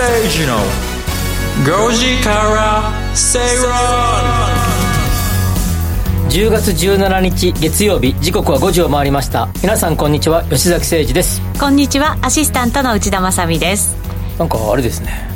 崎誠二の5時から正論10月17日月曜日時刻は5時を回りました。皆さんこんにちは。吉崎誠二です。こんにちは。アシスタントの内田まさみです。なんかあれですね。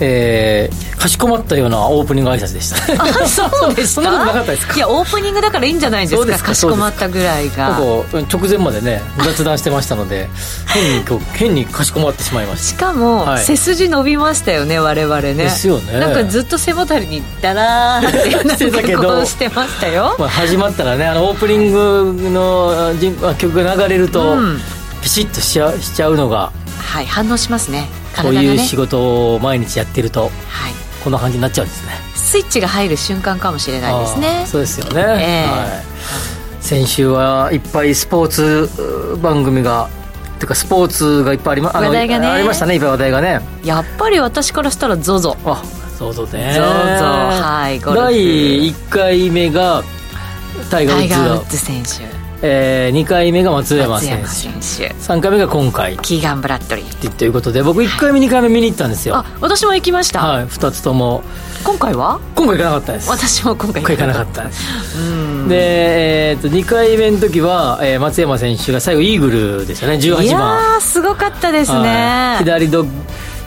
えー、かしこまったようなオープニング挨拶でした。あ そうですそんなことなかったですか？いやオープニングだからいいんじゃないですかかかしこまったぐらいが。直前までね雑談してましたので変に変にかしこまってしまいまししかも、はい。背筋伸びましたよね我々ね。ですよね。なんかずっと背もたれにダラーってしてたけどしてましたよ。た、まあ、始まったらねあのオープニングの曲が流れると、うん。ピシッとしちゃしちゃうのがはい反応しますね。こ体がね。ういう仕事を毎日やってると。はいこんな感じになっちゃうんですね。スイッチが入る瞬間かもしれないですね。そうですよね、ええ。はい、先週はいっぱいスポーツう番組がてかスポーツがいっぱいありま話題がね。ありましたね。いっぱい話題がね。やっぱり私からしたら ZOZO あそうそうね ZOZO はい第1回目がタイガー・ウッズがタイガー・ウッズ選手えー、2回目が松山松選山選手。手3回目が今回。キーガン・ブラッドリー。ということで僕1回目2回目見に行ったんですよ。あ私も行きました、はい2つとも。今回は？今回行かなかったです。私も今回行かなかった。です。うん。で、えー、と2回目の時は、えー松山選手が最後イーグルでしたね。い18番。やーすごかったですね、はい。左ドッグ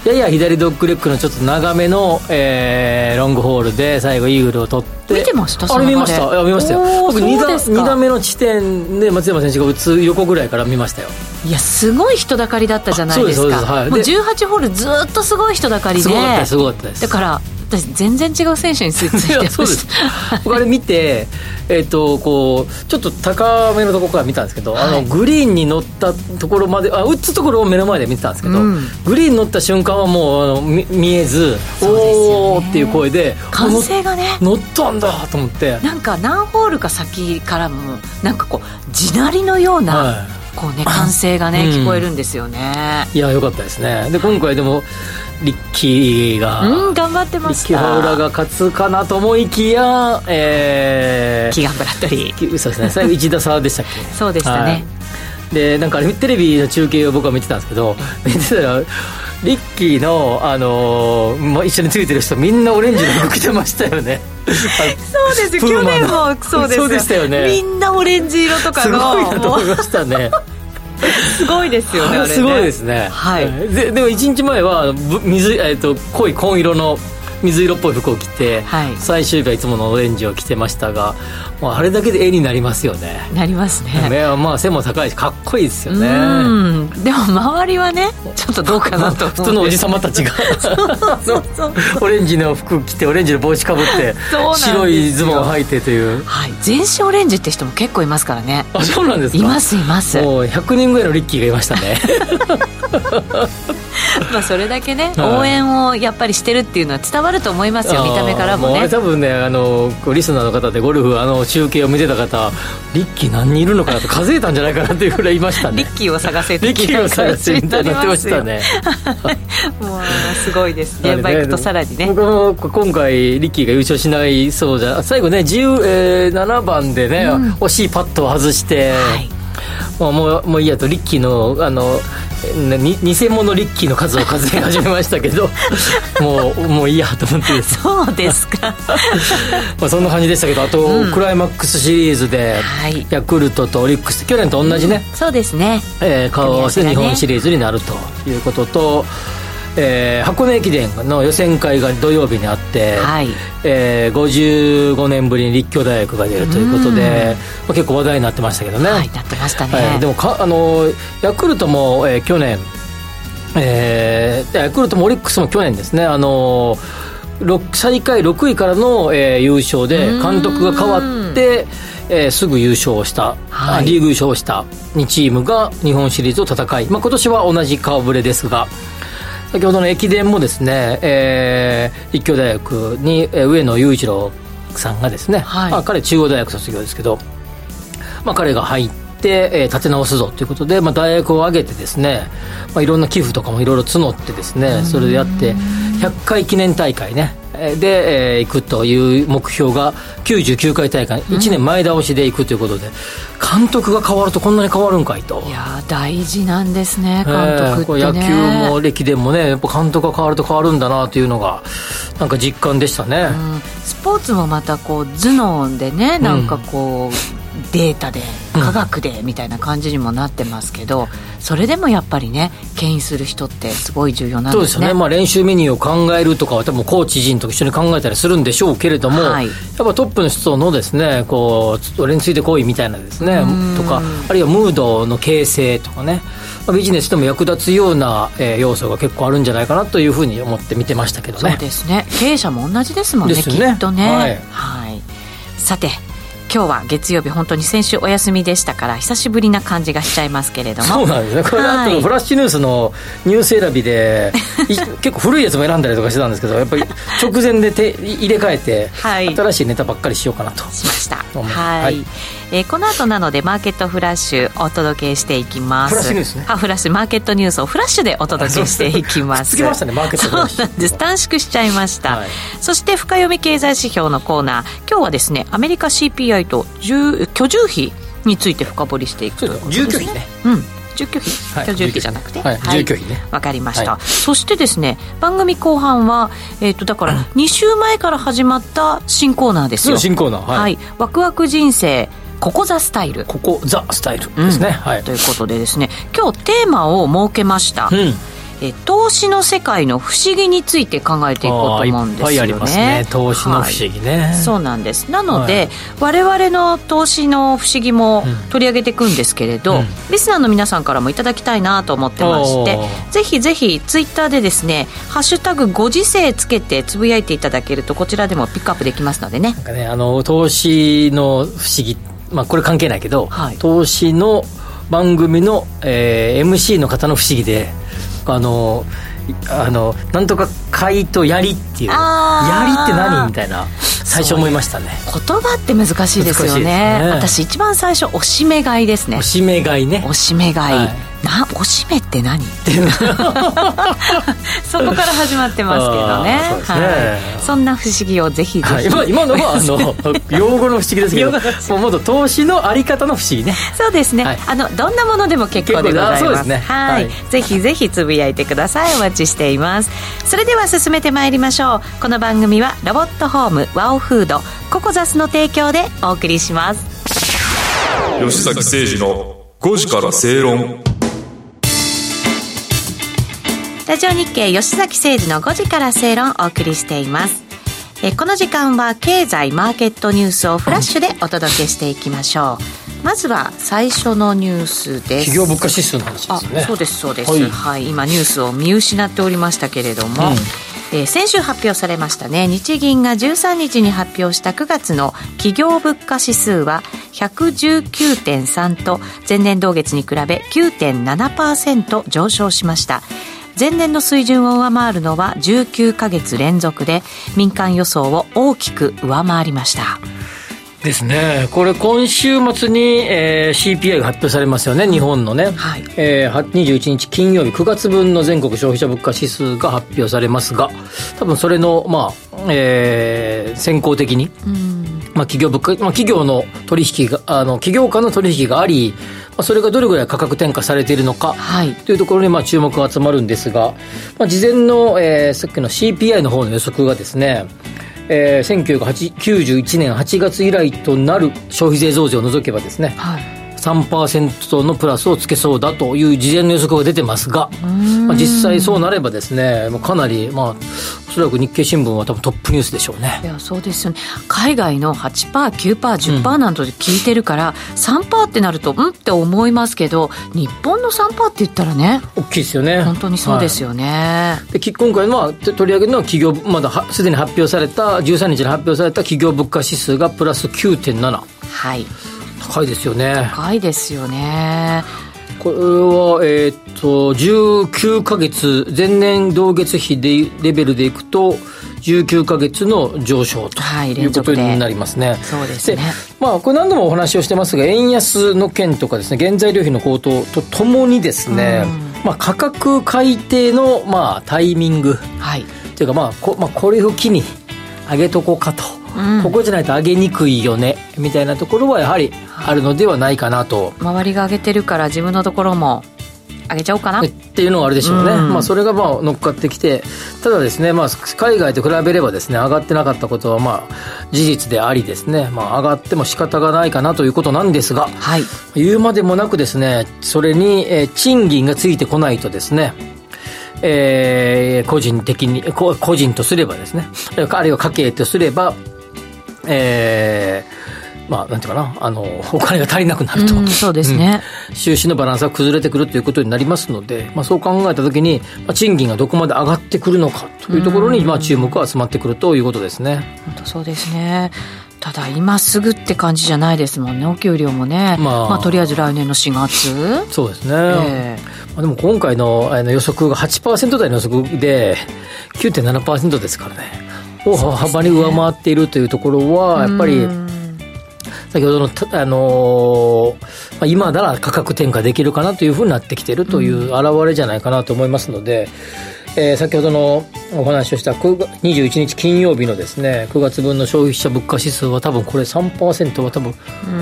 やや左ドッグレッグのちょっと長めの、えーロングホールで最後イーグルを取って見てましたあれ見ました。いや見ましたよ。僕 2, 打そうですか。二打目の地点で松山選手が打つ横ぐらいから見ましたよ。いやすごい人だかりだったじゃないですあそうですそうです。はい。かもうで18ホールずっとすごい人だかりで。すごかったですすごかったです。だから私全然違う選手についていやそうです。僕あれ見て、えっとこうちょっと高めのところから見たんですけど、あのはいグリーンに乗ったところまであ打つところを目の前で見てたんですけど、うん。グリーンに乗った瞬間はもうあの見見えず「そうですよね。おー」っていう声で歓声がね。乗ったんだと思って。なんか何ホールか先からもなんかこう地鳴りのような、はこうね歓声がね、うん。聞こえるんですよね。いや良かったですね。で今回でもリッキーが、うん頑張ってリましたッキー・ファウラーが勝つかなと思いきやえーキーガン・ブラッドリーそうですね。最後1打差でしたっけ？そうでしたね、はい。でなんかテレビの中継を僕は見てたんですけど見てたらリッキーの、あのーまあ、一緒についてる人みんなオレンジの服着てましたよね。そうです。去年もそうです。よそうでしたよね。みんなオレンジ色とかすごいのなと思いましたね すごいですよねね。すごいですね。はい。ででも1日前はぶ水、えー、と濃い紺色の水色っぽい服を着て、はい。最終日はいつものオレンジを着てましたがもうあれだけで絵になりますよね。なりますね。目はまあ背も高いしかっこいいですよね。うん。でも周りはねちょっとどうかなと 普通のおじ様たちが。オレンジの服着てオレンジの帽子かぶって白いズボンを履いてという。はい。全身オレンジって人も結構いますからね。あそうなんですか。いますいます。もう100人ぐらいのリッキーがいましたね まあそれだけねはい。応援をやっぱりしてるっていうのは伝わると思いますよ見た目からもね。多分ねあのリスナーの方でゴルフあの中継を見てた方リッキー何人いるのかなと数えたんじゃないかなっていうぐらいいましたね。リッキーを探せリッキーを探してみたいになってましたね。もうすごいです現場行くとさらにね。僕も今回リッキーが優勝しないそうじゃ最後ね10、えー7番でね、うん。惜しいパットを外して、はい。もうもういいやとリッキーのあのねに偽物リッキーの数を数え始めましたけど もうもういいやと思ってそうですか。まあそんな感じでしたけどあと、うん。クライマックスシリーズで、はい。ヤクルトとオリックス去年と同じね、そうですね。えー顔合わせ日本シリーズになるということと、えー箱根駅伝の予選会が土曜日にあって、はい。えー55年ぶりに立教大学が出るということで、まあ、結構話題になってましたけどね、はいなってましたね、はい。でもかあのヤクルトも、えー去年、えーヤクルトもオリックスも去年ですね。あのろ最下位6位からの、えー優勝でうん。監督が変わって、えーすぐ優勝した、はい。あリーグ優勝した2チームが日本シリーズを戦い、まあ、今年は同じ顔ぶれですが先ほどの駅伝もですね、えー立教大学に、えー上野裕一郎さんがですね、はい。まあ、彼中央大学卒業ですけど、まあ、彼が入って、えー立て直すぞということで、まあ、大学を挙げてですね、まあ、いろんな寄付とかもいろいろ募ってですねそれでやって100回記念大会ね、えねで、えー、行くという目標が99回大会1年前倒しで行くということで、監督が変わるとこんなに変わるんかいと。いや大事なんですね監督って、ね、野球も歴伝もねやっぱ監督が変わると変わるんだなというのがなんか実感でしたね、うん、スポーツもまたこう頭脳でねなんかこう、うんデータで科学でみたいな感じにもなってますけど、うん、それでもやっぱりね牽引する人ってすごい重要なんですね。そうですね、まあ、練習メニューを考えるとかは多分コーチ陣と一緒に考えたりするんでしょうけれども、はい、やっぱトップの人のですねこう俺についてこいみたいなですねとかあるいはムードの形成とかねビジネスでも役立つような、えー、要素が結構あるんじゃないかなというふうに思って見てましたけどね。そうですね。経営者も同じですもんねね。きっとね、はい、はい、さて今日は月曜日本当に先週お休みでしたから久しぶりな感じがしちゃいますけれども。そうなんですね。これあとフラッシュニュースのニュース選びで 結構古いやつも選んだりとかしてたんですけどやっぱり直前で手入れ替えて、はい、新しいネタばっかりしようかなと。しました。はい、はいえー、この後なのでマーケットフラッシュお届けしていきます。フラッシュニュースね。あフラッシュマーケットニュースをフラッシュでお届けしていきます。つきましたねマーケットフラッシュそうなんです。短縮しちゃいました、はい、そして深読み経済指標のコーナー。今日はですねアメリカ CPI と居住費について深掘りしていくということですね。住居費ね。うん。住居費、はい、居住費じゃなくて、はい、はい、住居費。ねわかりました、はい、そしてですね番組後半は、えーと、だから 2週前から始まった新コーナーですよ。新コーナー。はい、ワクワク人生ここザスタイル。ここザスタイル。ですね、うん、はい、ということでですね今日テーマを設けました、うん。え投資の世界の不思議について考えていこうと思うんですよね。ね。投資の不思議ね、はい、そうなんです。なので、はい、我々の投資の不思議も取り上げていくんですけれど、うん、リスナーの皆さんからもいただきたいなと思ってまして、ぜひぜひツイッターでですね、ハッシュタグご時世つけてつぶやいていただけるとこちらでもピックアップできますのでね。なんかね、あの投資の不思議まあ、これ関係ないけど、はい、投資の番組の、えー、MC の方の不思議であのあのなんとか買いとやりっていうやりって何みたいな最初思いましたね。言葉って難しいですよね、ね、私一番最初おしめ買いですね。おしめ買いね。おしめ買い、はいなおしめって何？っていうそこから始まってますけどね。そね、はい、そんな不思議をぜひぜひ、はい、今のはあの 用語の不思議ですけどもうもっと投資のあり方の不思議ね。そうですね、はい、あのどんなものでも結構でございます。ね。はい、ぜひぜひつぶやいてください。お待ちしています。それでは進めてまいりましょう。この番組はロボットホームワオフードココザスの提供でお送りします。吉崎誠二の5時から正論ラジオ日経吉崎誠二の5時から正論をお送りしています。えこの時間は経済マーケットニュースをフラッシュでお届けしていきましょう。まずは最初のニュースです。企業物価指数の話ですね。そうですそうです、はい、はい、今ニュースを見失っておりましたけれども、うん。えー、先週発表されましたね。日銀が13日に発表した9月の企業物価指数は119.3と前年同月に比べ9.7%上昇しました前年の水準を上回るのは19か月連続で民間予想を大きく上回りました。ですね、これ、今週末に、えー、CPI が発表されますよね、日本のね、はい。えー、21日金曜日、9月分の全国消費者物価指数が発表されますが、多分それの、まあえー、先行的に、まあ、企業物価、まあ、企業の取引が、あの企業間の取引があり、まあ、それがどれぐらい価格転嫁されているのか、はい、というところにまあ注目が集まるんですが、まあ、事前の、えー、さっきの CPI の方の予測がですね、えー、1991年8月以来となる消費税増税を除けばですね、はい、3%のプラスをつけそうだという事前の予測が出てますが、まあ、実際そうなればですね、まあ、かなり、まあ、おそらく日経新聞は多分トップニュースでしょうね。いや、そうですよね。海外の8%、9%、10%なんと聞いてるから、うん、3%ってなると、うんって思いますけど、日本の3%って言ったらね、大きいですよね。本当にそうですよね。はい、で今回のは取り上げるのは企業、まだすでに発表された、13日に発表された企業物価指数がプラス9.7。はい。高いですよね高いですよねこれは、えー、っと19か月前年同月比でレベルでいくと19か月の上昇ということになりますね。はい、そうですね。まあ、これ何度もお話をしてますが、円安の件とかですね、原材料費の高騰とともにですね、まあ、価格改定の、まあ、タイミング。はい。というか、まあ、こまあ、これを機に、上げとこうかと、ここじゃないと上げにくいよね。みたいなところはやはりあるのではないかなと。周りが上げてるから自分のところも上げちゃおうかな。っていうのがあるでしょうね、うん。まあ、それがまあ乗っかってきてただですね、まあ、海外と比べればですね上がってなかったことはまあ事実でありですね、まあ、上がっても仕方がないかなということなんですがはい。言うまでもなくですねそれに、えー賃金がついてこないとですねえー個人的にこ個人とすればですね。あるいは家計とすればえーまあ、なんていうかな、あの、お金が足りなくなると。うんそうですね。うん。収支のバランスが崩れてくるということになりますので、まあ、そう考えたときに、まあ、賃金がどこまで上がってくるのかというところに、まあ、注目が集まってくるということですね。本当そうですね。ただ今すぐって感じじゃないですもんね。お給料もね。まあ。とりあえず来年の4月。そうですね。えまあ、でも今回のあの予測が8%台の予測で9.7%ですからね。大幅に上回っているというところは、やっぱり、先ほどのた、あのーまあ、今なら価格転嫁できるかなというふうになってきているという表れじゃないかなと思いますので、えー先ほどのお話をした9月21日金曜日のですね9月分の消費者物価指数は多分これ3%は多分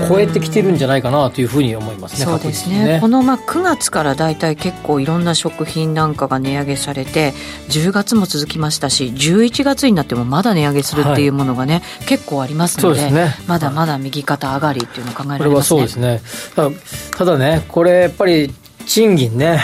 超えてきてるんじゃないかなというふうに思いますね。そうです確実にね。このまあ9月からだいたい結構いろんな食品なんかが値上げされて10月も続きましたし11月になってもまだ値上げするっていうものがね、結構ありますのでね。まだまだ右肩上がりっていうのを考えらこれはれますね。そうですね。ただね、これやっぱり賃金ね、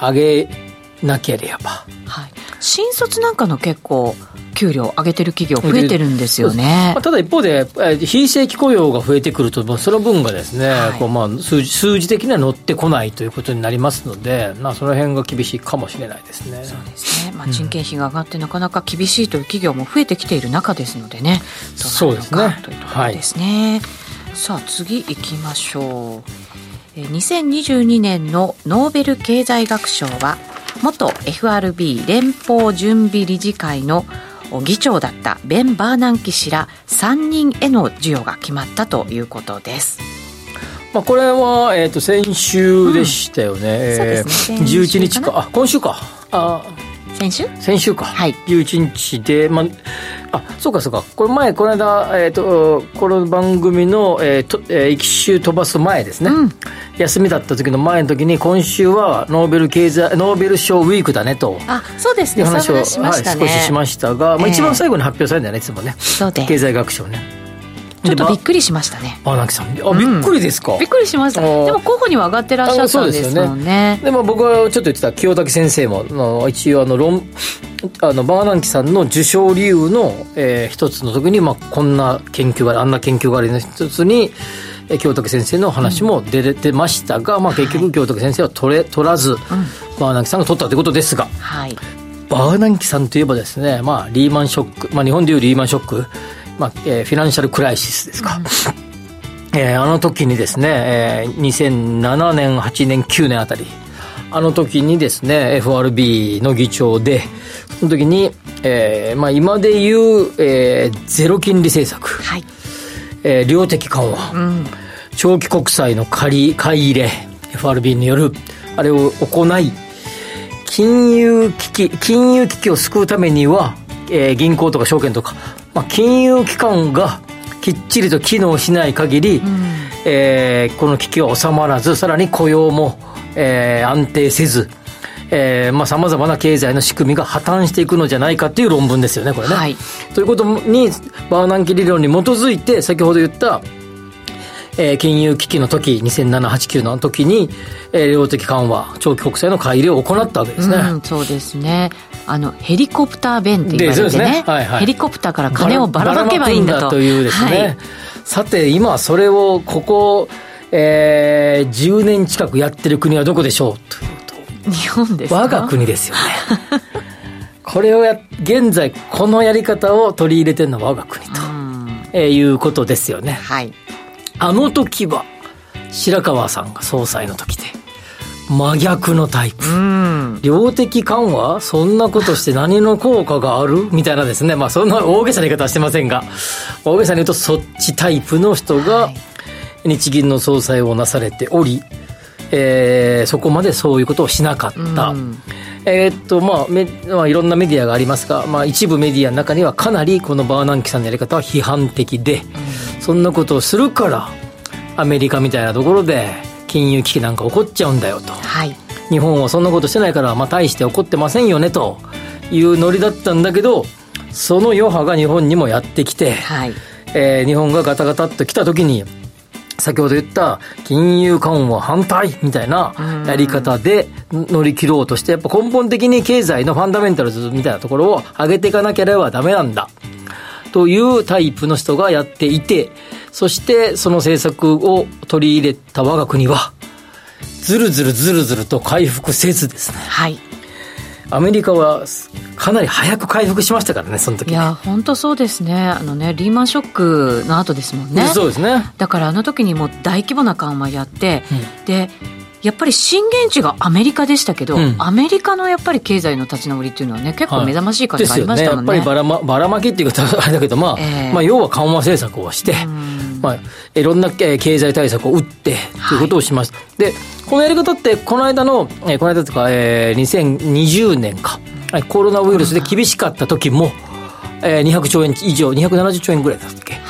上げなければ。はい、新卒なんかの結構給料上げてる企業増えてるんですよね。まあ、ただ一方で、えー非正規雇用が増えてくると、まあその分がですね、はい。こうまあ数字数字的には乗ってこないということになりますので、まあ、その辺が厳しいかもしれないですね。そうですね、まあ、人件費が上がってなかなか厳しいという企業も増えてきている中ですのでね。どうなるのそうですねかというところですね。さあ次行きましょう。えー2022年のノーベル経済学賞は元 FRB 連邦準備理事会の議長だったベン・バーナンキ氏ら3人への授与が決まったということです。まあ、これは、えー、と先週でしたよね、えーそうですね。先週11日か。か、あ今週か、あ。先週？先週か、はい。11日で、まあ、あそうかそうか、これ前、この間、えー、とこの番組の、えーとえー、一周飛ばす前ですね、うん。休みだった時の前の時に、今週はノーベル経済ノーベル賞ウィークだねと。あそうですね。話を、しましたね、はい、少ししましたが、まあ、ええ。一番最後に発表されるんだよね、いつもね。経済学賞ね。ちょっとびっり。くりしましたね。バーナキさん。あ、びっくりですか？びっくりしました。でも候補には上がってらっしゃったんですもんね。でも僕はちょっと言ってた清武先生も一応あの論あのバーナンキさんの受賞理由の、えー一つの時に、まあ、こんな研究があるあんな研究があるの一つに、えー清武先生の話も出てましたが、まあ、結局清武先生は取れ取らず、バーナンキさんが取ったということですがはい。バーナンキさんといえばですね、まあ、リーマンショック、まあ、日本でいうリーマンショック、まあえーフィナンシャルクライシスですか、えーあの時にですね、えー2007年、8年、9年あたり、あの時にですね、FRB の議長で、その時に、えーまあ、今で言う、えーゼロ金利政策、はい。えー量的緩和、長期国債の借り、買い入れ、FRB による、あれを行い、金融危機、金融危機を救うためには、えー銀行とか証券とか、まあ、金融機関がきっちりと機能しない限り、えーこの危機は収まらず、さらに雇用も、えー安定せず、えーまあ、様々な経済の仕組みが破綻していくのじゃないかっていう論文ですよね、これね。はいということに、バーナンキ理論に基づいて、先ほど言った、えー金融危機の時、2007、8、9の時に、えー量的緩和、長期国債の買い入れを行ったわけですね。うん、そうですね。あのヘリコプター弁って言われてね。ね。はいはい。ヘリコプターから金をばらまけばいいんだと。ばらまくというですね、はい。さて今それをここ、えー10年近くやってる国はどこでしょうというと。日本ですか？我が国ですよね。これをや現在このやり方を取り入れてるのは我が国と、うん。えーいうことですよね。はいあの時は白川さんが総裁の時で真逆のタイプ、うん。量的緩和そんなことして何の効果がある？みたいなですね。まあそんな大げさな言い方はしてませんが、大げさに言うとそっちタイプの人がはい。日銀の総裁をなされており、えーそこまでそういうことをしなかった。うん。えーっとまあめまあ、いろんなメディアがありますが、まあ、一部メディアの中にはかなりこのバーナンキさんのやり方は批判的で、そんなことをするからアメリカみたいなところで金融危機なんか起こっちゃうんだよと。はい。日本はそんなことしてないから、まあ、大して怒ってませんよねというノリだったんだけどその余波が日本にもやってきて、はい。えー日本がガタガタっと来た時に先ほど言った金融緩和反対みたいなやり方で乗り切ろうとしてやっぱ根本的に経済のファンダメンタルズみたいなところを上げていかなければダメなんだというタイプの人がやっていてそしてその政策を取り入れた我が国はずるずるずるずると回復せずですね。はい。アメリカはかなり早く回復しましたからねその時。いや本当そうですね。あのねリーマンショックの後ですもんね。そうですね。だからあの時にもう大規模な緩和やって、でやっぱり震源地がアメリカでしたけど、うんアメリカのやっぱり経済の立ち直りっていうのはね結構目覚ましい感じがありま。したもんね。やっぱりばら,、ま、ばらまきっていう言い方はあれだけど、まあ、ええまあ、要は緩和政策をして、まあ、いろんなえー経済対策を打って、ということをします。で、このやり方って、この間の、えーこの間とか、えー、2020年か、はいコロナウイルスで厳しかった時も、えー、200兆円以上、270兆円ぐらいだったっけ、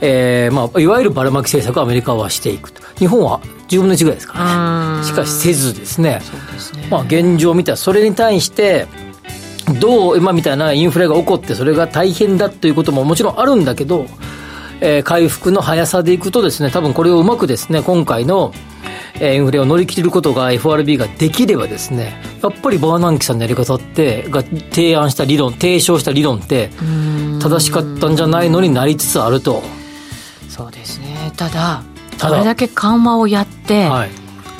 えーまあ、いわゆるばらまき政策をアメリカはしていくと。日本は10分の1ぐらいですからね。しかしせずですね、まあ、現状を見たら、それに対して、どう今みたいなインフレが起こってそれが大変だということももちろんあるんだけど、えー回復の速さでいくとですね多分これをうまくですね今回の、えーインフレを乗り切ることが FRB ができればですねやっぱりバーナンキさんのやり方ってが提案した理論提唱した理論って正しかったんじゃないのになりつつあると。そうですね。ただただ。これだけ緩和をやって、はい。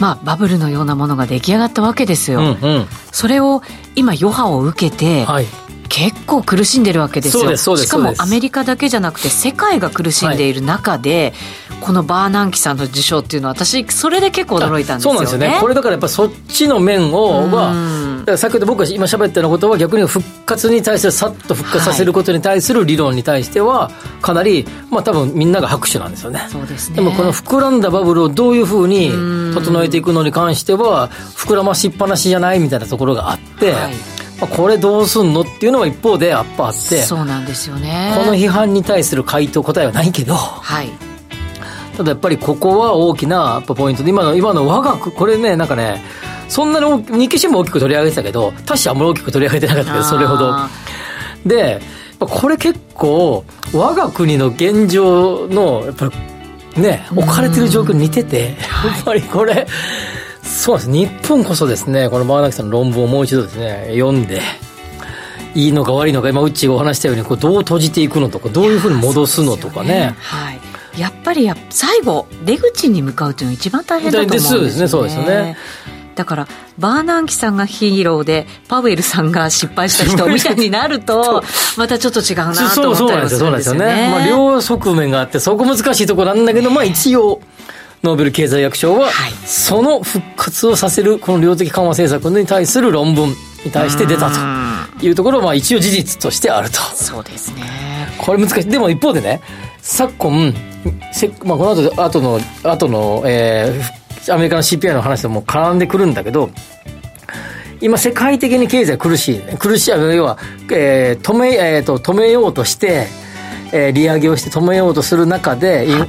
まあ、バブルのようなものが出来上がったわけですよ、うんうん。それを今余波を受けて、はい結構苦しんでるわけですよ。そうですそうですしかもアメリカだけじゃなくて世界が苦しんでいる中で、このバーナンキさんの受賞っていうのは私それで結構驚いたんですよね。そうなんですよね。これだからやっぱそっちの面をは、先ほど僕が今喋ったようなことは逆に復活に対するさっと復活させることに対する理論に対してはかなりまあ多分みんなが拍手なんですよね。そうですね。でもこの膨らんだバブルをどういうふうに整えていくのに関しては膨らましっぱなしじゃないみたいなところがあって、はい。まあ、これどうすんのっていうのは一方でやっぱあってそうなんですよね。この批判に対する回答答えはないけどはい。ただやっぱりここは大きなポイントで今の今の我が国これねなんかねそんなに日経新聞大きく取り上げてたけど他社あんまり大きく取り上げてなかったけどそれほど。あでこれ結構我が国の現状のやっぱりね置かれてる状況に似ててやっぱりこれそうです。日本こそですねこのバーナキさんの論文をもう一度ですね読んでいいのか悪いのか今うっちーがお話したようにこうどう閉じていくのとかどういうふうに戻すのとかね。はい。やっぱりや最後出口に向かうっていうのが一番大変だと思うんですよね。そうですねそうですよね。だからバーナンキさんがヒーローでパウエルさんが失敗した人みたいになると またちょっと違うなとそう思ったりもそうなんですよ、そうなんですよね。まあ、ね両側面があって、そこ難しいところなんだけど、まあ、一応、ノーベル経済学賞は、はい。その復活をさせる、この量的緩和政策に対する論文に対して出たと。いうところは、まあ、一応事実としてあると。そうですね。これ難しい。でも一方でね、昨今、せまあ、この後で、後の、後の、えーアメリカの CPI の話でも絡んでくるんだけど、今世界的に経済苦しい、ね、苦しい、要は、えー止め、えーと、止めようとして、えー利上げをして止めようとする中で、イン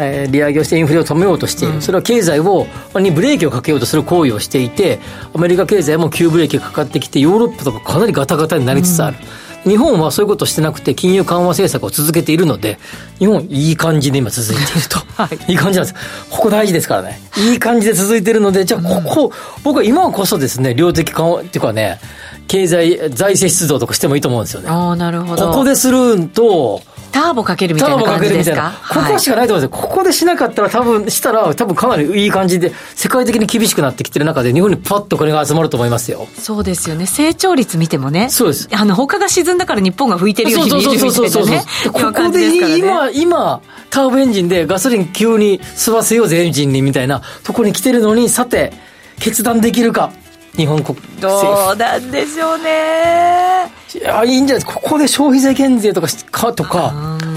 えー利上げをしてインフレを止めようとしている、それは経済をにブレーキをかけようとする行為をしていてアメリカ経済も急ブレーキがかかってきてヨーロッパとかかなりガタガタになりつつある、日本はそういうことをしてなくて金融緩和政策を続けているので日本いい感じで今続いていると、い、い感じなんです。ここ大事ですからね。いい感じで続いているのでじゃあここ、僕は今こそですね量的緩和っていうかね経済財政出動とかしてもいいと思うんですよね。ああなるほど。ここでするとターボかけるみたいな感じですか？ここしかないと思うんですよ。ここでしなかったら多分、したら多分かなりいい感じで、世界的に厳しくなってきてる中で日本にパッとこれが集まると思いますよ。そうですよね成長率見てもねそうですあの他が沈んだから日本が吹いてるように見えるみたいなねでここ今感じですからでね今、今、ターボエンジンでガソリン急に吸わせようぜエンジンにみたいなとこに来てるのに、さて、決断できるか。日本国。どうなんでしょうねいや、いいんじゃないですか。ここで消費税減税とかしか、とか、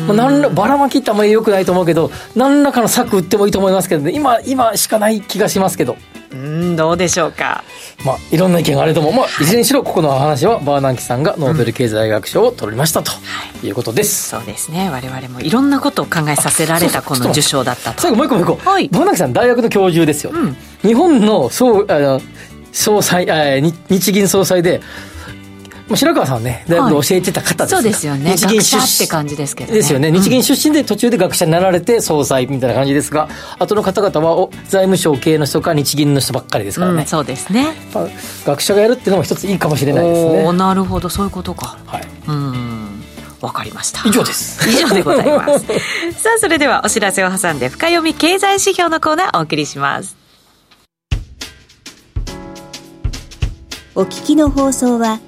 まあ、なんら、ばらまきってあんまり良くないと思うけど、何らかの策打ってもいいと思いますけどね。今、今しかない気がしますけど。うんどうでしょうかまあ、いろんな意見があると思う。まあ、いずれにしろ、ここの話は、バーナンキさんがノーベル経済学賞を取りましたということです。そうですね我々もいろんなことを考えさせられたこの受賞だったと最後もう一個もう一個。はいバーナンキさん大学の教授ですよ。日本の総、あの、総裁、あに日銀総裁で、まあ白川さんはね、大学で教えてた方ですがそうですよね。日銀出学者って感じですけどね。ですよね。日銀出身で途中で学者になられて総裁みたいな感じですが、後の方々はお財務省系の人か日銀の人ばっかりですからね。うん、そうですね。まあ学者がやるっていうのも一ついいかもしれないですね。なるほど。そういうことか。はい。うん。わかりました。以上です。以上でございます。さあそれではお知らせを挟んで深読み経済指標のコーナーお送りします。お聞きの放送は、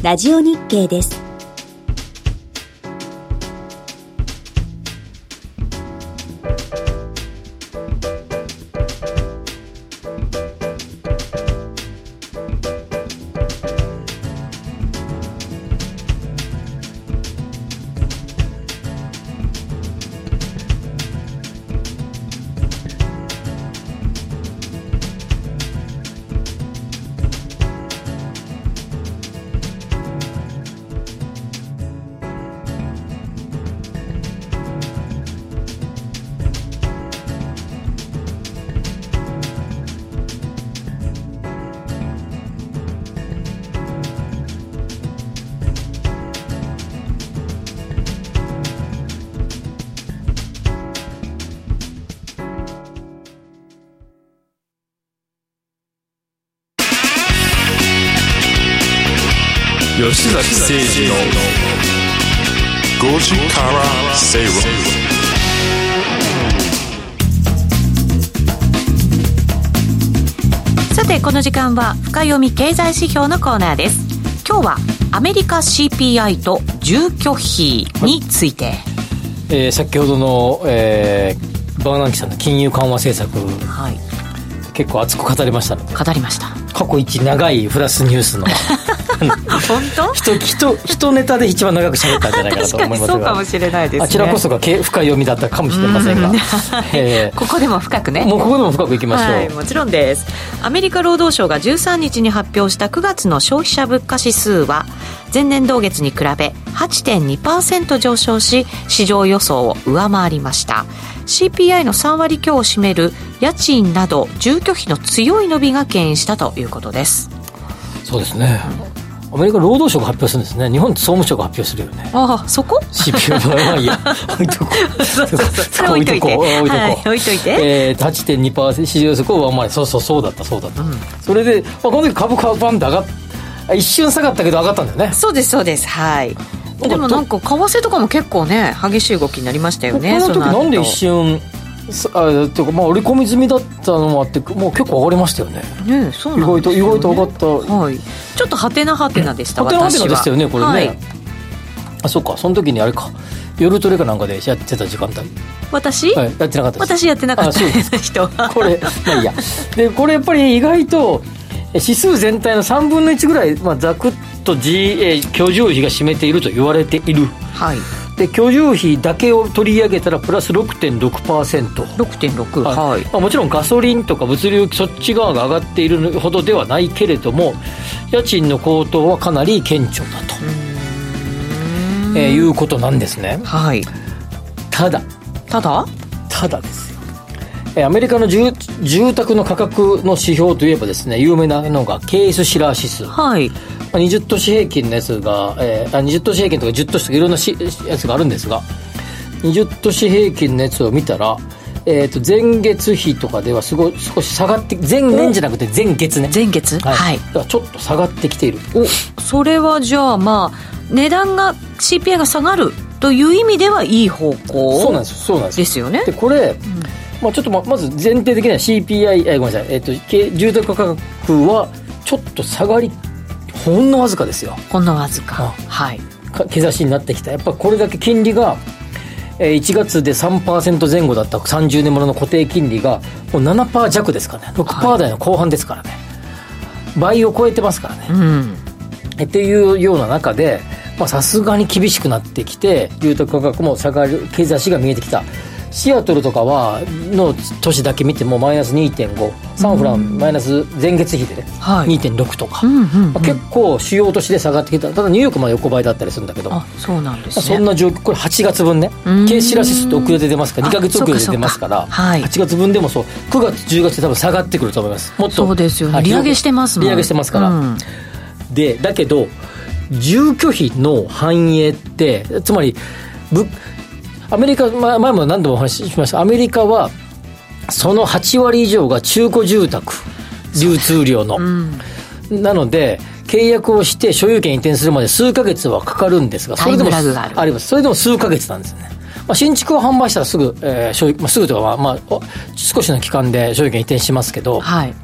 ラジオ日経です。吉崎誠二の5時から正論さてこの時間は深読み経済指標のコーナーです。今日はアメリカ CPI と住居費について。えー先ほどの、えーバーナンキさんの金融緩和政策。はい。結構熱く語りました語りました。過去一長いプラスニュースの 本当？人人人ネタで一番長く喋ったんじゃないかなと確かに思いますが。そうかもしれないですね。あちらこそがけ深い読みだったかもしれませんが、え ここでも深くね。ーもうここでも深くいきましょう、はい、もちろんです。アメリカ労働省が13日に発表した9月の消費者物価指数は前年同月に比べ8.2%上昇し市場予想を上回りました。CPI の3割強を占める家賃など住居費の強い伸びが牽引したということです。そうですねアメリカ労働省が発表するんですね。日本って総務省が発表するよね。ああそこ？CPU の まあいいや。置いとこう。そ置いとこう置いとこう。はい置いといて。えー、8.2%市場予測を上回りそうそうそうだったそうだった、それで、まあ、この時株価はバンと上がっあ一瞬下がったけど上がったんだよね。そうですそうです。はい。でもなんか為替とかも結構ね激しい動きになりましたよねこの時なんで一瞬さあってかまあ織り込み済みだったのもあってもう結構上がりましたよね。ねそう意なんですよ、ね、外と意外と上がったはい。ちょっとハテナハテナでしたハテナハテナ私は。でしたよねこれね、はい、あそうかその時にあれか。夜トレかなんかでやってた時間帯、私、はい、やってなかったです。私やってなかったです 人は。これまあいいや。でこれやっぱり意外とえ指数全体の3分の1ぐらい、まあ、ざくっと、G えー居住費が占めていると言われている。はいで居住費だけを取り上げたらプラス6.6% 6.6はい。はい、まあ、もちろんガソリンとか物流そっち側が上がっているほどではないけれども家賃の高騰はかなり顕著だと、えーいうことなんですね。はい。ただ。ただ？ただですよ。えーアメリカの住住宅の価格の指標といえばですね有名なのがケースシラー指数、まはいあ、20都市平均のやつが、えーあ20都市平均とか10都市とかいろんなしやつがあるんですが20都市平均のやつを見たら、えー、と前月比とかではすごい少し下がって前年じゃなくて前月ね。前月？はい、だからちょっと下がってきている。おそれはじゃあまあ値段が CPI が下がるという意味ではいい方向そうなんですよ。そうなんですよ。ですよね。でこれ、まあ、ちょっとままず前提的には CPI えごめんなさい、えっとけ住宅価格はちょっと下がりほんのわずかですよ。ほんのわずか。あ。はい。か兆しになってきた。やっぱこれだけ金利がえー1月で3%前後だった30年ものの固定金利がもう7%弱ですからね6%台の後半ですからね、倍を超えてますからね、うん。えっていうような中でまあさすがに厳しくなってきて住宅価格も下がる兆しが見えてきたシアトルとかはの年だけ見てもマイナス2.5サンフランマイナス前月比でね、はい。2.6とか、うんうんうん。まあ結構主要都市で下がってきた。ただニューヨークまで横ばいだったりするんだけど。あそうなんですね。そんな状況これ8月分ね。うん。ケーシラシスって遅れて出ますからあ2か月遅れでそうか出ますからか。はい。8月分でもそう9月10月で多分下がってくると思います。もっと。そうですよね。はい。利上げしてますもん。利上げしてますから、うん。でだけど住居費の反映ってつまりぶアメリカま前も何度もお話ししました。アメリカはその8割以上が中古住宅流通量の、なので契約をして所有権移転するまで数ヶ月はかかるんですがそれでもあるります。それでも数ヶ月なんですね。まあ、新築を販売したらすぐ、えー所有まあ、すぐとか、まあまあ、お少しの期間で所有権移転しますけど、はい。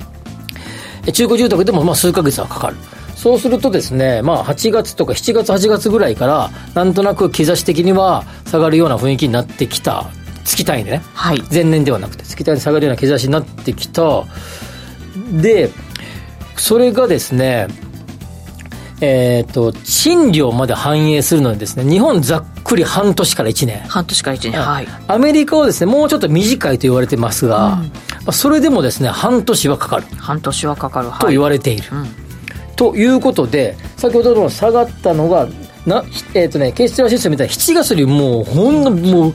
え中古住宅でもまあ数ヶ月はかかる。そうするとですね、まあ8月とか7月8月ぐらいから、なんとなく兆し的には下がるような雰囲気になってきた。月単位でね。はい前年ではなくて、月単位で下がるような兆しになってきた。で、それがですね、えっ、と、賃料まで反映するのにですね、日本ざっくり半年から1年。半年から1年はいアメリカはですね、もうちょっと短いと言われてますが、まあそれでもですね、半年はかかる。半年はかかると言われている。ということで、先ほどの下がったのが、なえっ、とね、ケーステラシステムみたいな7月よりもう、ほんの、もう、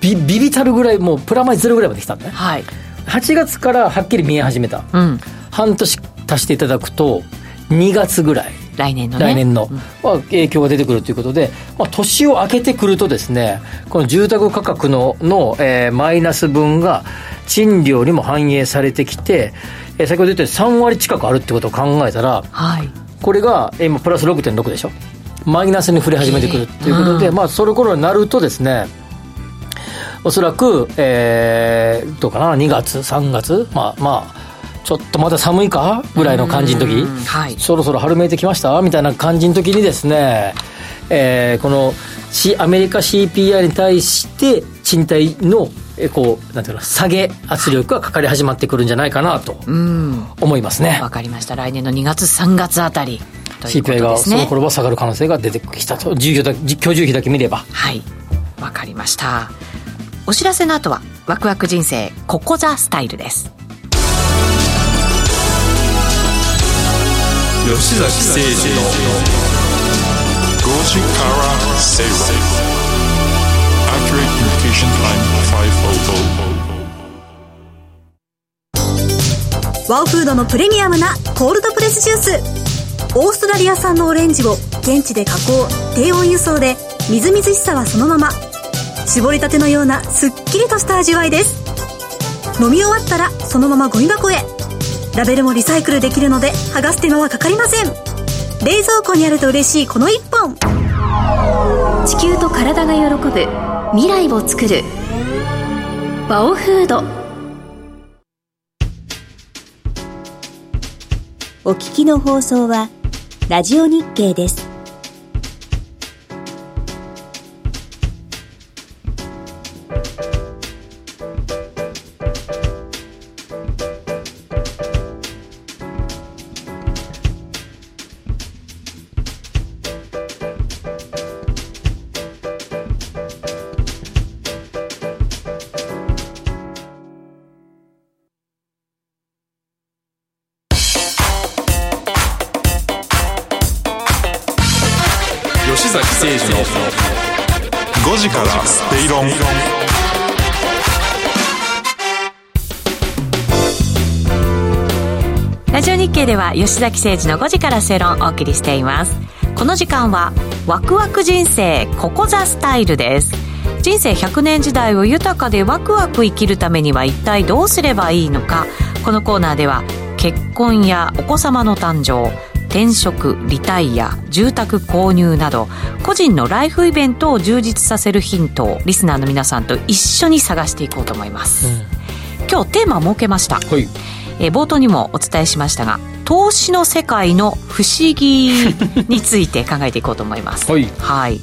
ビビビたるぐらい、もうプラマイゼロぐらいまで来たんだね。はい8月からはっきり見え始めた。うん半年足していただくと、2月ぐらい。来年のね。来年の、まあ、影響が出てくるということで、まあ、年を明けてくるとですね、この住宅価格のの、えーマイナス分が賃料にも反映されてきて、えー先ほど言ったように3割近くあるってことを考えたら、はい。これがえー今プラス6.6でしょ？マイナスに振れ始めてくるということで、まあそれ頃になるとですねおそらく、えー、どうかな？2月3月？まあまあちょっとまだ寒いかぐらいの感じの時、うんはい。そろそろ春めいてきました？みたいな感じの時にですね、えーこの、アメリカ CPI に対して賃貸のえーこうなんていうの下げ圧力がかかり始まってくるんじゃないかなとうん。思いますね。わかりました。来年の2月3月あたりということ CPI ですね。がその頃は下がる可能性が出てきたと。住居だ居住費だけ見れば。はい。わかりました。お知らせの後はワクワク人生ココザスタイルです吉崎誠二の5時から正論 Accurate Communication Time 500ワオフードのプレミアムなコールドプレスジュース。オーストラリア産のオレンジを現地で加工低温輸送でみずみずしさはそのまま。絞りたてのようなすっきりとした味わいです。飲み終わったらそのままゴミ箱へ。ラベルもリサイクルできるので剥がす手間はかかりません。冷蔵庫にあると嬉しいこの一本。地球と体が喜ぶ未来を作る。バオフード。お聞きの放送はラジオ日経です。では吉崎誠二の5時から正論をお送りしています。この時間はワクワク人生ココザスタイルです。人生100年時代を豊かでワクワク生きるためには一体どうすればいいのか。このコーナーでは結婚やお子様の誕生転職リタイア住宅購入など個人のライフイベントを充実させるヒントをリスナーの皆さんと一緒に探していこうと思います、今日テーマを設けました。はい。えー冒頭にもお伝えしましたが投資の世界の不思議について考えていこうと思います。はい。はい。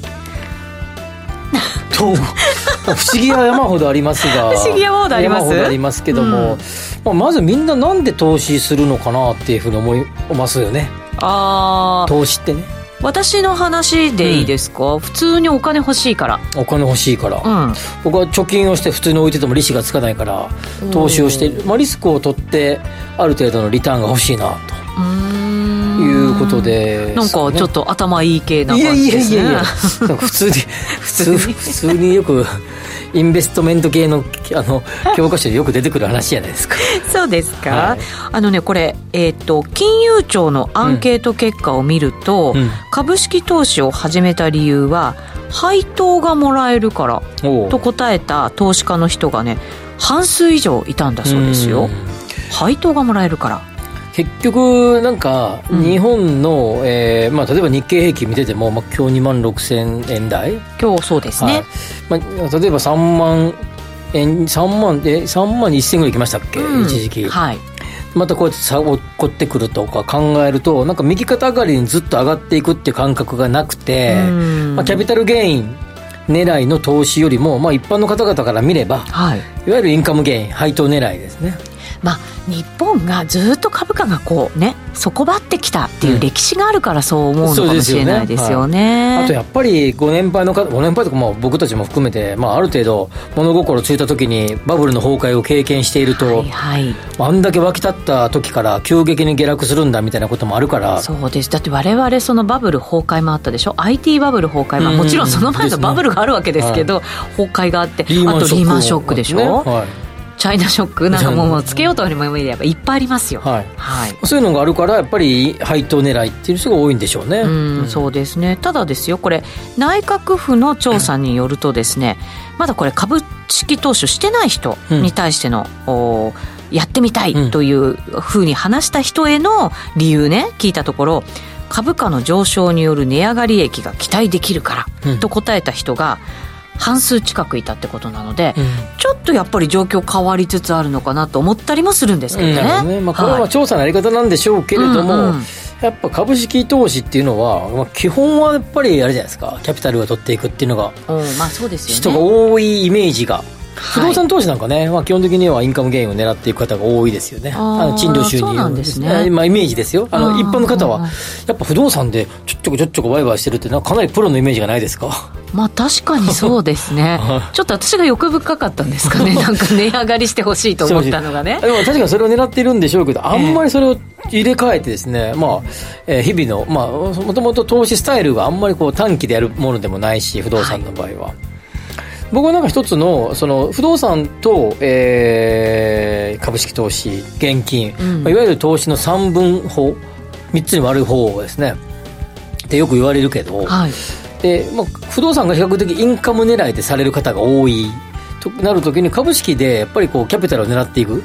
と 不思議は山ほどありますが。不思議山ほどあります？ありますけども、まあ、まずみんななんで投資するのかなっていうふうに思いますよね。あ投資ってね私の話でいいですか、普通にお金欲しいから。お金欲しいから、うん。僕は貯金をして普通に置いてても利子がつかないから投資をして、まあ、リスクを取ってある程度のリターンが欲しいなということでなんかちょっと頭いい系な感いやいやじですね。いやいや なんか普通に普通普通によくインベストメント系のあの教科書でよく出てくる話じゃないですか。そうですか、はい。あのねこれ、えっと金融庁のアンケート結果を見ると、うん。株式投資を始めた理由は配当がもらえるからと答えた投資家の人がね半数以上いたんだそうですよ。うん。配当がもらえるから結局なんかうん。日本の、えーまあ、例えば日経平均見てても、まあ、今日2万6000円台、今日そうですね、はい。まあ、例えば3万円3万え3万1000ぐらいいきましたっけ、うん。一時期。はい。またこうやって差を起こってくるとか考えるとなんか右肩上がりにずっと上がっていくっていう感覚がなくて、うん。まあ、キャピタルゲイン狙いの投資よりも、まあ、一般の方々から見ればはい。いわゆるインカムゲイン配当狙いですねまあ日本がずっと株価がこうね底張ってきたっていう歴史があるからそう思うのかもしれないですよね,、あとやっぱりご年配の方ご年配とかまあ僕たちも含めて、まあ、ある程度物心ついた時にバブルの崩壊を経験していると、はいはい。あんだけ湧き立った時から急激に下落するんだみたいなこともあるから。そうです。だって我々そのバブル崩壊もあったでしょ？IT バブル崩壊もうん。もちろんその前のバブルがあるわけですけど、崩壊があってあとリーマンショックでしょ、ね。はいチャイナショックなんかもうもうつけようとにもいればいっぱいありますよ。はい。はい。そういうのがあるからやっぱり配当狙いっていう人が多いんでしょうね。うん、そうですね。ただですよこれ内閣府の調査によるとですねまだこれ株式投資をしてない人に対しての、おやってみたいというふうに話した人への理由ね聞いたところ株価の上昇による値上がり益が期待できるから、うん。と答えた人が半数近くいたってことなので、うん。ちょっとやっぱり状況変わりつつあるのかなと思ったりもするんですけどね。なるほどねまあ、これは調査のやり方なんでしょうけれども、うんうん。やっぱ株式投資っていうのは、まあ、基本はやっぱりあれじゃないですか。キャピタルを取っていくっていうのが。うんまあそうですよね。人が多いイメージが、不動産投資なんかね、まあ、基本的にはインカムゲインを狙っていく方が多いですよね。あの賃料収入そうなんですねえーまあ、イメージですよ。あの一般の方はやっぱ不動産でちょっちょこちょっちょこ売買してるって、かかなりプロのイメージがないですか？まあ確かにそうですね は。ちょっと私が欲深かったんですかね。なんか値上がりしてほしいと思ったのがね。でも確かにそれを狙っているんでしょうけど、あんまりそれを入れ替えてですね、まあ、えー日々の、まあ、もともと投資スタイルがあんまりこう短期でやるものでもないし、不動産の場合は。僕はなんか一つの、その、不動産と、えー株式投資、現金、うんまあいわゆる投資の三分法、三つに割る方ですね。ってよく言われるけど、はい。で、まあ、不動産が比較的インカム狙いでされる方が多いとなるときに株式でやっぱりこうキャピタルを狙っていく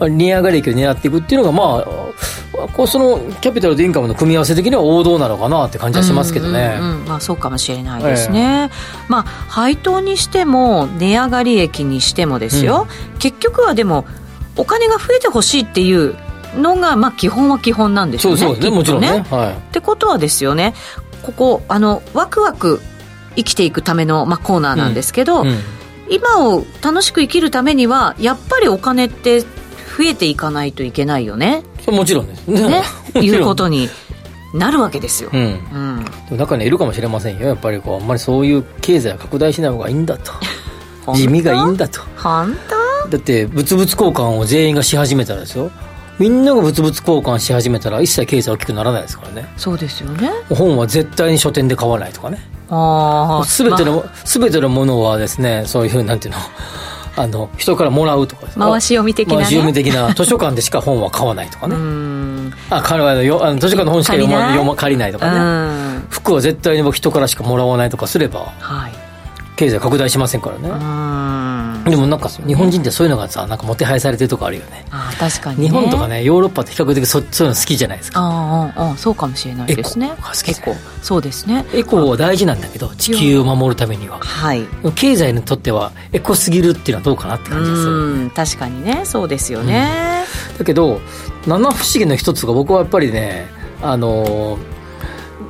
まあ利上がり益を狙っていくっていうのがまあこうそのキャピタルとインカムの組み合わせ的には王道なのかなって感じはしますけどね、うんうんうん。まあそうかもしれないですね。まあ配当にしても値上がり益にしてもですよ。結局はでもお金が増えてほしいっていうのがまあ基本は基本なんでしょそううね。そうですね。もちろんね。はい。ってことはですよね。ここあのワクワク生きていくための、まあ、コーナーなんですけど、うん。今を楽しく生きるためにはやっぱりお金って増えていかないといけないよね。もちろんですね いうことになるわけですよ、うん。うん。でも中にはいるかもしれませんよ。やっぱりこうあんまりそういう経済は拡大しない方がいいんだと。地味がいいんだと。本当？だって物々交換を全員がし始めたらですよ。みんなが物々交換し始めたら一切経済大きくならないですからね。そうですよね。本は絶対に書店で買わないとかね。ああすべての、すべてのものはですねそういうなんていうの？あの人からもらうとか回し読み的なね。回し読み的な図書館でしか本は買わないとかうね、ん。あ彼はよあの図書館の本しか読ま読ま借りないとうかね、ん。服は絶対に僕人からしかもらわないとかすればはい。経済拡大しませんからうね、んでもなんか日本人ってそういうのがさなんかもてはやされてるとこあるよね。あー確かに、ね、日本とかねヨーロッパって比較的そそういうの好きじゃないですか。ああああそうかもしれないですね。エコそうですね。エコは大事なんだけど地球を守るためには。はい。経済にとってはエコすぎるっていうのはどうかなって感じでする。うん確かにね。そうですよね、だけど七不思議の一つが僕はやっぱりねあの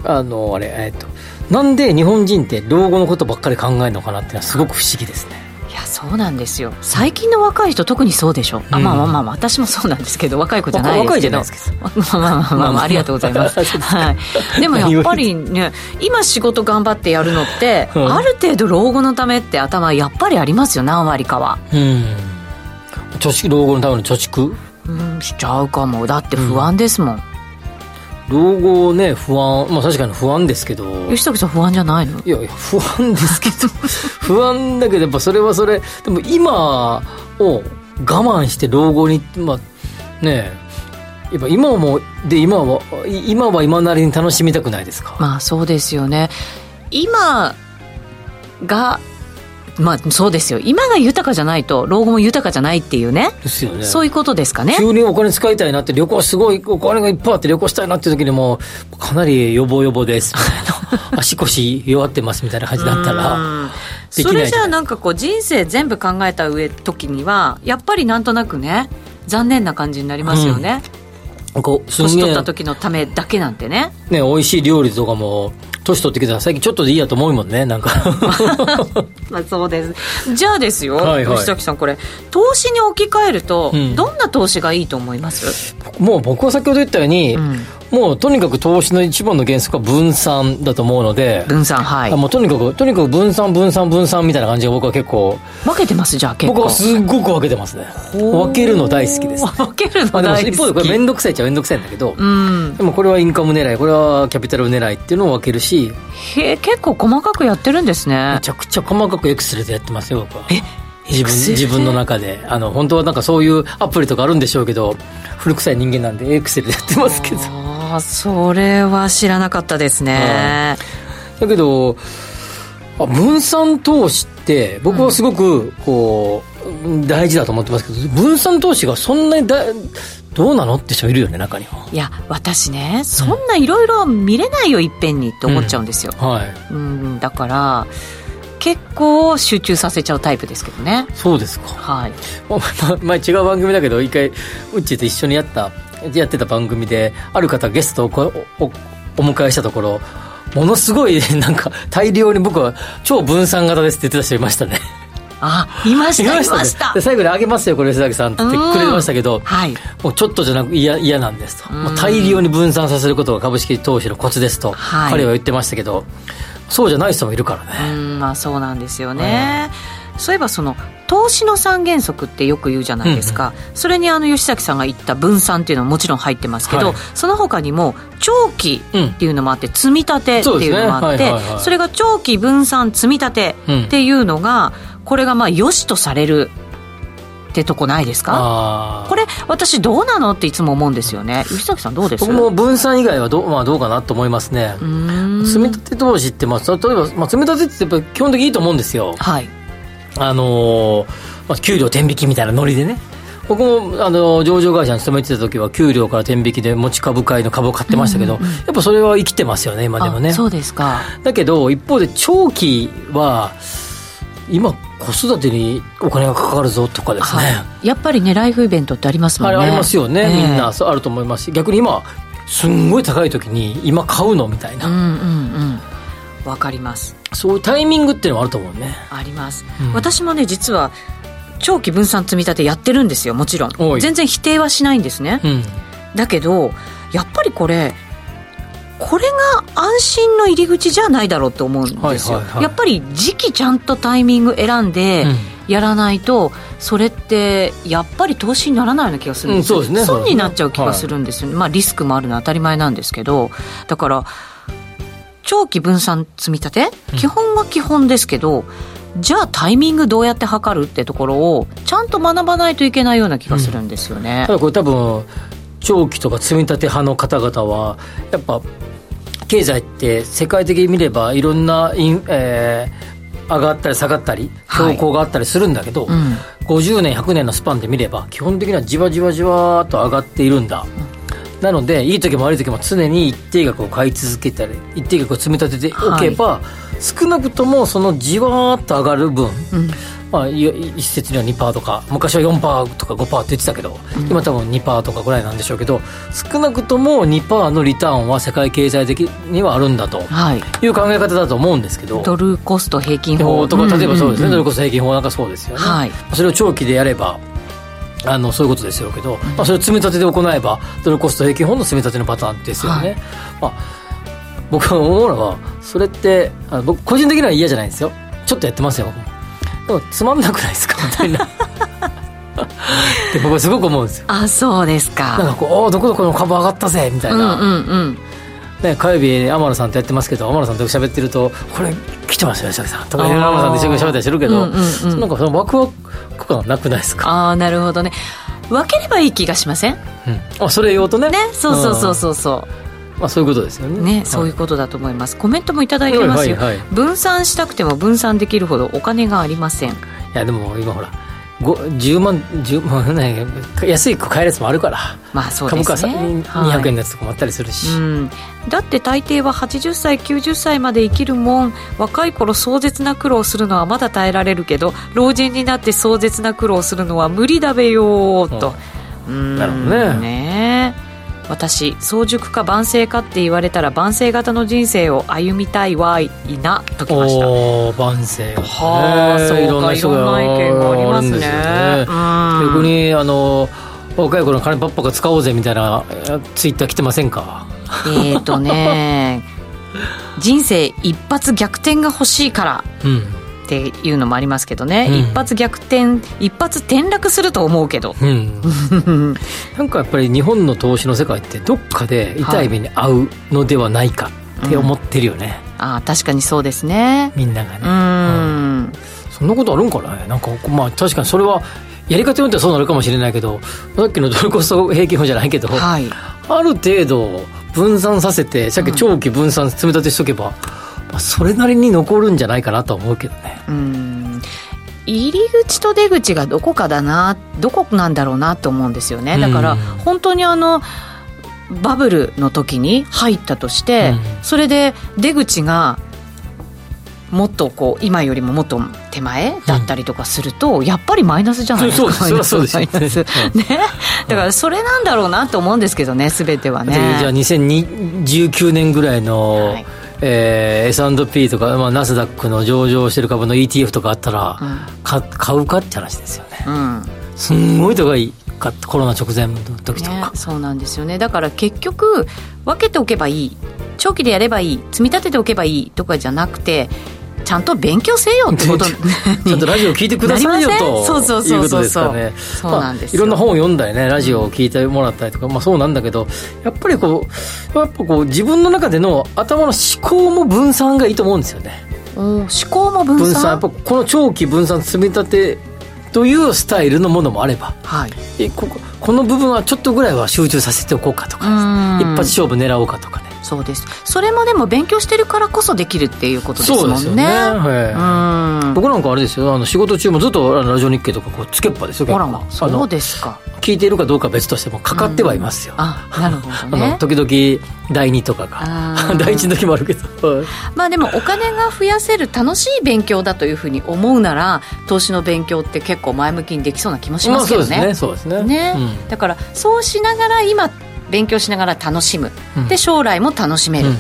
あのあれえっとなんで日本人って老後のことばっかり考えるのかなっていうのはすごく不思議ですねそうなんですよ。最近の若い人特にそうでしょ、あまあまあまあ私もそうなんですけど若い子じゃないですけど。若いじゃないまあまあまあまあ、まあ、ありがとうございます、はい、でもやっぱりね今仕事頑張ってやるのって、うん。ある程度老後のためって頭やっぱりありますよ何割かは。うん。貯蓄老後のための貯蓄？うんしちゃうかも。だって不安ですもん、老後ね不安まあ確かに不安ですけど。吉崎さん不安じゃないの？いやいや不安ですけど。不安だけどやっぱそれはそれ。でも今を我慢して老後にまあねえ。やっぱ今もで今はい今は今なりに楽しみたくないですか、まあそうですよね。今がまあそうですよ。今が豊かじゃないと老後も豊かじゃないっていうね。ですよね。そういうことですかね。急にお金使いたいなって旅行すごいお金がいっぱいあって旅行したいなっていう時にもうかなり予防予防です。足腰弱ってますみたいな感じだったら。それじゃあなんかこう人生全部考えた上時にはやっぱりなんとなくね残念な感じになりますよね、こうすん。げえ年取った時のためだけなんてね。ね美味しい料理とかも年取ってきたら最近ちょっとでいいやと思うもんねなんか。まあそうです。じゃあですよ、はいはい。吉崎さんこれ投資に置き換えると、うん。どんな投資がいいと思います、もう僕は先ほど言ったように、うん。もうとにかく投資の一番の原則は分散だと思うので、分散はい。あもうとにかくとにかく分散分散分散みたいな感じが僕は結構分けてますじゃあ結構。僕はすっごく分けてますね。分けるの大好きです。分けるまあ、でもの大好き一方でこれ面倒くさいっちゃ面倒くさいんだけど、うん。でもこれはインカム狙いこれはキャピタル狙いっていうのを分けるしへえ結構細かくやってるんですね。めちゃくちゃ細かくエクセルでやってますよ僕は。え自分自分の中で。あの本当はなんかそういうアプリとかあるんでしょうけど古臭い人間なんでエクセルでやってますけど。ああそれは知らなかったですね、だけどあ分散投資って僕はすごくこう、大事だと思ってますけど分散投資がそんなにだどうなのって人いるよね中には。いや私ねそんないろいろ見れないよいっぺんにって思っちゃうんですよ、はい。うん、だから結構集中させちゃうタイプですけどね。そうですか。はい。ま前違う番組だけど一回うっちーと一緒にやったやってた番組である方ゲストをおお迎えしたところものすごいなんか大量に僕は超分散型ですって言ってた人いましたねあいましたいましたね。で最後に「あげますよこれ吉崎さん」って言ってくれましたけどはい。もうちょっとじゃなく嫌嫌なんですと。もう大量に分散させることが株式投資のコツですとはい。彼は言ってましたけどそうじゃない人もいるからね。うんまあそうなんですよね、そういえばその投資の三原則ってよく言うじゃないですか、それにあの吉崎さんが言った分散っていうのももちろん入ってますけど、はい。その他にも長期っていうのもあって、積み立てっていうのもあってそれが長期分散積み立てっていうのが、これがまあ良しとされるってとこないですか？これ私どうなのっていつも思うんですよね。吉崎さんどうです？僕も分散以外はど,、まあ、どうかなと思いますね。積み立て投資って、まあ、例えば、まあ、積み立てってやっぱ基本的にいいと思うんですよ。はい。あのーまあ、給料天引きみたいなノリでね。僕も、あのー上場会社に勤めてた時は給料から天引きで持ち株会の株を買ってましたけど、やっぱそれは生きてますよね今でもね。あそうですか。だけど一方で長期は今子育てにお金がかかるぞとかですね、はい、やっぱりねライフイベントってありますもんね。ありますよね、ええ。みんなそうあると思いますし。逆に今すんごい高い時に今買うのみたいな、うんうんうん。わかります。そういうタイミングっていうのもあると思うね。あります、うん。私もね実は長期分散積み立てやってるんですよもちろん。全然否定はしないんですね、うん。だけどやっぱりこれこれが安心の入り口じゃないだろうと思うんですよ、はいはいはい。やっぱり時期ちゃんとタイミング選んでうん。やらないと、それってやっぱり投資にならないような気がするんですよ、うんそうですね。損になっちゃう気がするんですよね、まあリスクもあるのは当たり前なんですけどだから長期分散積み立て？基本は基本ですけど、じゃあタイミングどうやって測るってところをちゃんと学ばないといけないような気がするんですよね、ただこれ多分長期とか積み立て派の方々はやっぱ経済って世界的に見ればいろんなイン、えー上がったり下がったりはい。標高があったりするんだけど、うん。50年100年のスパンで見れば基本的にはじわじわじわと上がっているんだ、なのでいい時も悪い時も常に一定額を買い続けたり一定額を積み立てておけば、少なくともそのじわーっと上がる分うんまあ、い一説には2%とか昔は4%とか5%って言ってたけど、今多分2%とかぐらいなんでしょうけど少なくとも2%のリターンは世界経済的にはあるんだとはい。いう考え方だと思うんですけど、ドルコスト平均法。とか例えばそうですね、んんドルコスト平均法なんかそうですよね、はい。それを長期でやればあのそういうことですよけど、まあ、それを積み立てで行えばドルコスト平均法の積み立てのパターンですよね、はい。まあ、僕が思うのはそれってあの僕個人的には嫌じゃないんですよ。ちょっとやってますよ僕もでもつまんなくないですか？みたいな。って僕はすごく思うんですよ。あそうですなんかかこうおーどこどこの株上がったぜみたいな、うんうんうん。ね、火曜日天野さんとやってますけど天野さんと喋ってるとこれ来てますよ吉崎さんとか天野さんと一緒に喋ったりするけど、うんうんうん。なんかそのワクワク感なくないですか、ああなるほどね。分ければいい気がしません？うん、あそれ言おうとね。ねそうそうそうそうそまあ、そういうことですよね。うねそういうことだと思います。コメントもいただいてますよ。はいはいはい。分散したくても分散できるほどお金がありません。いやでも今ほらご10万10万ね安い買えるやつもあるから。まあそうで株価さすね200円のやつとかもあったりするし、うん、だって大抵は80歳90歳まで生きるもん。若い頃壮絶な苦労するのはまだ耐えられるけど老人になって壮絶な苦労するのは無理だべよーと、うん。なるほどね。ね。え私早熟か万世かって言われたら万世型の人生を歩みたいはいいなときました。おお万世はあねそうかいろんな人がいろんな意見がありますね。あるんですようん。逆にあの若い頃の金パッパが使おうぜみたいなえツイッター来てませんか？えーとね 人生一発逆転が欲しいから。うんっていうのもありますけどね、うん。一発逆転一発転落すると思うけど。うん、なんかやっぱり日本の投資の世界ってどっかで痛い目に遭うのではないかって思ってるよね、ああ確かにそうですね。みんながね、うーん。そんなことあるんかな？なんかまあ確かにそれはやり方によってはそうなるかもしれないけどさっきのドルコスト平均法じゃないけど、はい。ある程度分散させてさっき長期分散積み立てしとけば、まあ、それなりに残るんじゃないかなとは思うけどね。うん。入り口と出口がどこかだなどこなんだろうなと思うんですよね。だからうん本当にあのバブルの時に入ったとして、うん。それで出口がもっとこう今よりももっと手前だったりとかすると、やっぱりマイナスじゃないですか、そうですそうですよ。マイナス。ね。だからそれなんだろうなと思うんですけどね全てはね。でじゃあ2019年ぐらいの、はいえー S&P とか、まあ、ナスダックの上場してる株の ETF とかあったら、うん。か買うかって話ですよね。うん。すんごい高いかコロナ直前の時とねか、、そうなんですよね。だから結局分けておけばいい。長期でやればいい。積み立てておけばいいとかじゃなくてちゃんと勉強せよってこと。ちゃんとラジオ聞いてくださいよと ん。そうそういうそうそう。そうなんですよ。まあいろんな本を読んだりねラジオを聞いてもらったりとか、まあ、そうなんだけどやっぱりこうやっぱこう自分の中での頭の思考も分散がいいと思うんですよね。うん思考も分散？分散やっぱこの長期分散積み立てというスタイルのものもあればはい。えこここの部分はちょっとぐらいは集中させておこうかとかうん。一発勝負狙おうかとかねそうです。それもでも勉強してるからこそできるっていうことですもんね。そうですよね。はい。うん僕なんかあれですよ。あの仕事中もずっとラジオ日経とかこうつけっぱですよほらそうのですか。聞いているかどうかは別としてもかかってはいますよ、あなるほどあのね時々第2とかあがー。第1の時もあるけど。はい。まあでもお金が増やせる楽しい勉強だというふうに思うなら投資の勉強って結構前向きにできそうな気もしますけどね,、まあそうですね。そうですね。ね。うん。だからそうしながら今勉強しながら楽しむ、うん。で将来も楽しめる、うん。っ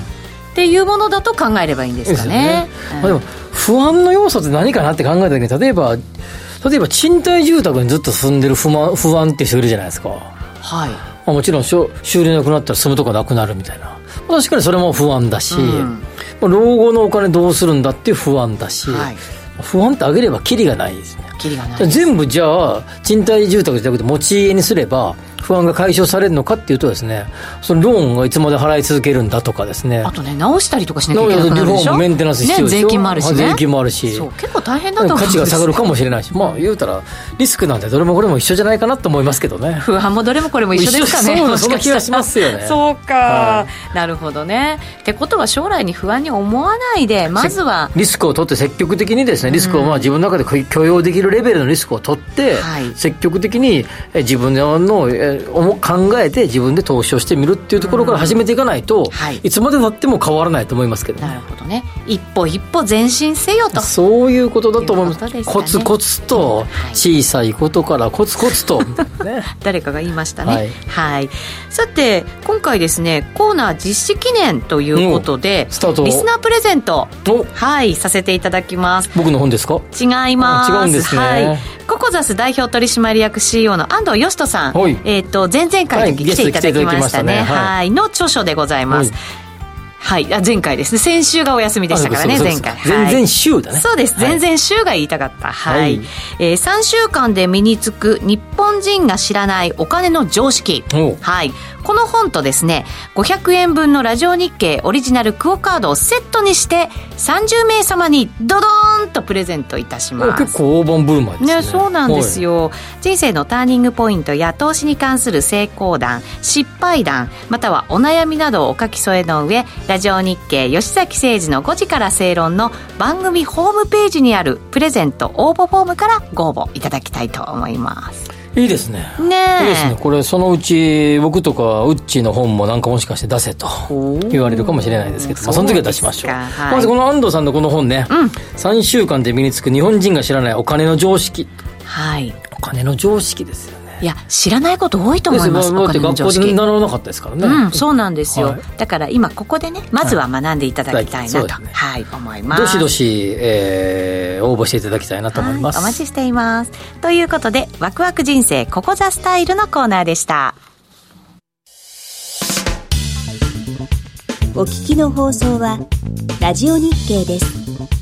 ていうものだと考えればいいんですかね。ですよまあ、でも不安の要素って何かなって考えた時に例えば例えば賃貸住宅にずっと住んでる不満不安って人いるじゃないですか、まはい。あ、もちろんしょ収入なくなったら住むとこなくなるみたいな。まあ確かにそれも不安だし、うん。まあ老後のお金どうするんだっていう不安だし、はい。不安ってあげればキリがないですね。キリがない全部じゃあ賃貸住宅じゃなくて持ち家にすれば不安が解消されるのかっていうとですねそのローンがいつまで払い続けるんだとかですね。あとね直したりとかしなきゃいけなくなるでしょ？ローンもメンテナンス必要。でしょ、ね、税金もあるしね。税金もあるし。そう結構大変だと思うんです。価値が下がるかもしれないし。まあ言うたらリスクなんてどれもこれも一緒じゃないかなと思いますけどね。不安もどれもこれも一緒ですかね。そうそんな気がしますよね。そうか、はなるほどね。ってことは将来に不安に思わないでまずは。リスクを取って積極的にですねリスクをまあ自分の中で許容できるレベルのリスクを取って、はい。積極的にえ自分の考えて自分で投資をしてみるっていうところから始めていかないと、はい。いつまでたっても変わらないと思いますけどね。なるほどね。一歩一歩前進せよと。そういうことだと思います。コツコツとはい。小さいことからコツコツと、ね、誰かが言いましたね。ははい。い、さて今回ですねコーナー実施記念ということでスタート。リスナープレゼント。お。はいさせていただきます。僕の本ですか？違います。あ違うんですね。はいココザス代表取締役 CEO の安藤義人さん、はい。えっ、と前々回はい。に来ていただきましたね,、ゲストに来ていたたね。はい。はい。の著書でございます。はい、あ前回ですね。先週がお休みでしたからね前回。全然週だね。そうです、はい。全然週が言いたかった。はい、はい。えー、3週間で身につく日本人が知らないお金の常識。はいこの本とですね500円分のラジオ日経オリジナルクオカードをセットにして30名様にドドーンとプレゼントいたします。結構大盤振る舞いですね。ね、そうなんですよ。よ、人生のターニングポイントや投資に関する成功談失敗談またはお悩みなどをお書き添えの上ラジオ日経吉崎誠二の5時から正論の番組ホームページにあるプレゼント応募フォームからご応募いただきたいと思いますいいですね。ねえ。いいですね。これそのうち僕とかウッチーの本もなんかもしかして出せと言われるかもしれないですけど、まあ、その時は出しましょう。はい。まずこの安藤さんのこの本ね、3週間で身につく日本人が知らないお金の常識。はい。お金の常識ですよねいや知らないこと多いと思いますお金の学校で常識。習わなかったですからね、うん、そうなんですよ、はい。だから今ここでねまずは学んでいただきたいなと、ははいいそう思います。どしどし、えー応募していただきたいなと思います、はい、お待ちしています。ということでワクワク人生ここザスタイルのコーナーでした。お聞きの放送はラジオ日経です。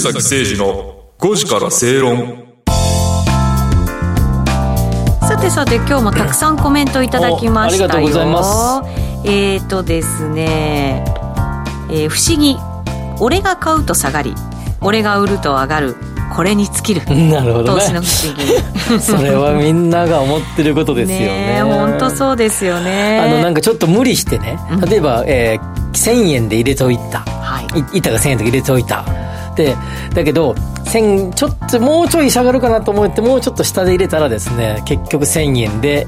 崎誠二の5時から正論。さてさて今日もたくさんコメントいただきましたよ。おありがとうございまえーとですね、えー不思議俺が買うと下がり俺が売ると上がるこれに尽きる。なるほど投資のね不思議。それはみんなが思ってることですよね。本当そうですよね。あのなんかちょっと無理してね例えば、えー1000円で入れといた。はい。い板が1000円で入れておいた。でだけど1000ちょっともうちょい下がるかなと思ってもうちょっと下で入れたらですね結局1000円で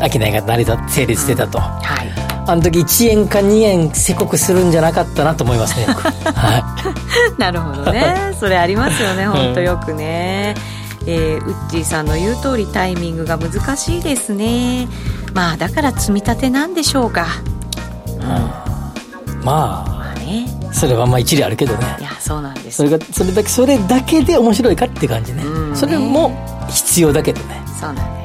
商いが成り立って成立してたと、はい。あの時1円か2円せこくするんじゃなかったなと思いますね はい。なるほどね。それありますよね本当よくね、えーウッチーさんの言う通りタイミングが難しいですね。まあだから積み立てなんでしょうか。ままあそれはまあ一理あるけどね。いやそうなんです。それがそれだけそれだけで面白いかって感じね。うんそれも必要だけどね。そうなんです。は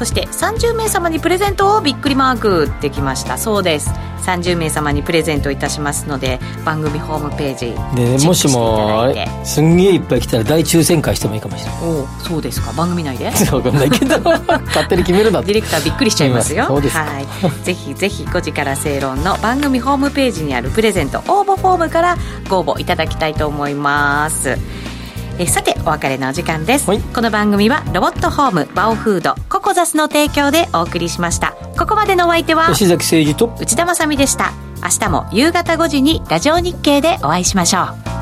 そして30名様にプレゼントをびっくりマークできました。そうです。30名様にプレゼントいたしますので番組ホームページいでチェックしていもしもすんげえいっぱい来たら大抽選会してもいいかもしれない。おおそうですか。番組内で？分かんないけど。勝手に決めるなディレクターびっくりしちゃいますよ。そうですか。はい。ぜひぜひ5時から正論の番組ホームページにあるプレゼント応募フォームからご応募いただきたいと思います。えさてお別れのお時間です、はい。この番組はロボットホームバオフードココザスの提供でお送りしました。ここまでのお相手は吉崎誠二と内田まさみでした。明日も夕方5時にラジオ日経でお会いしましょう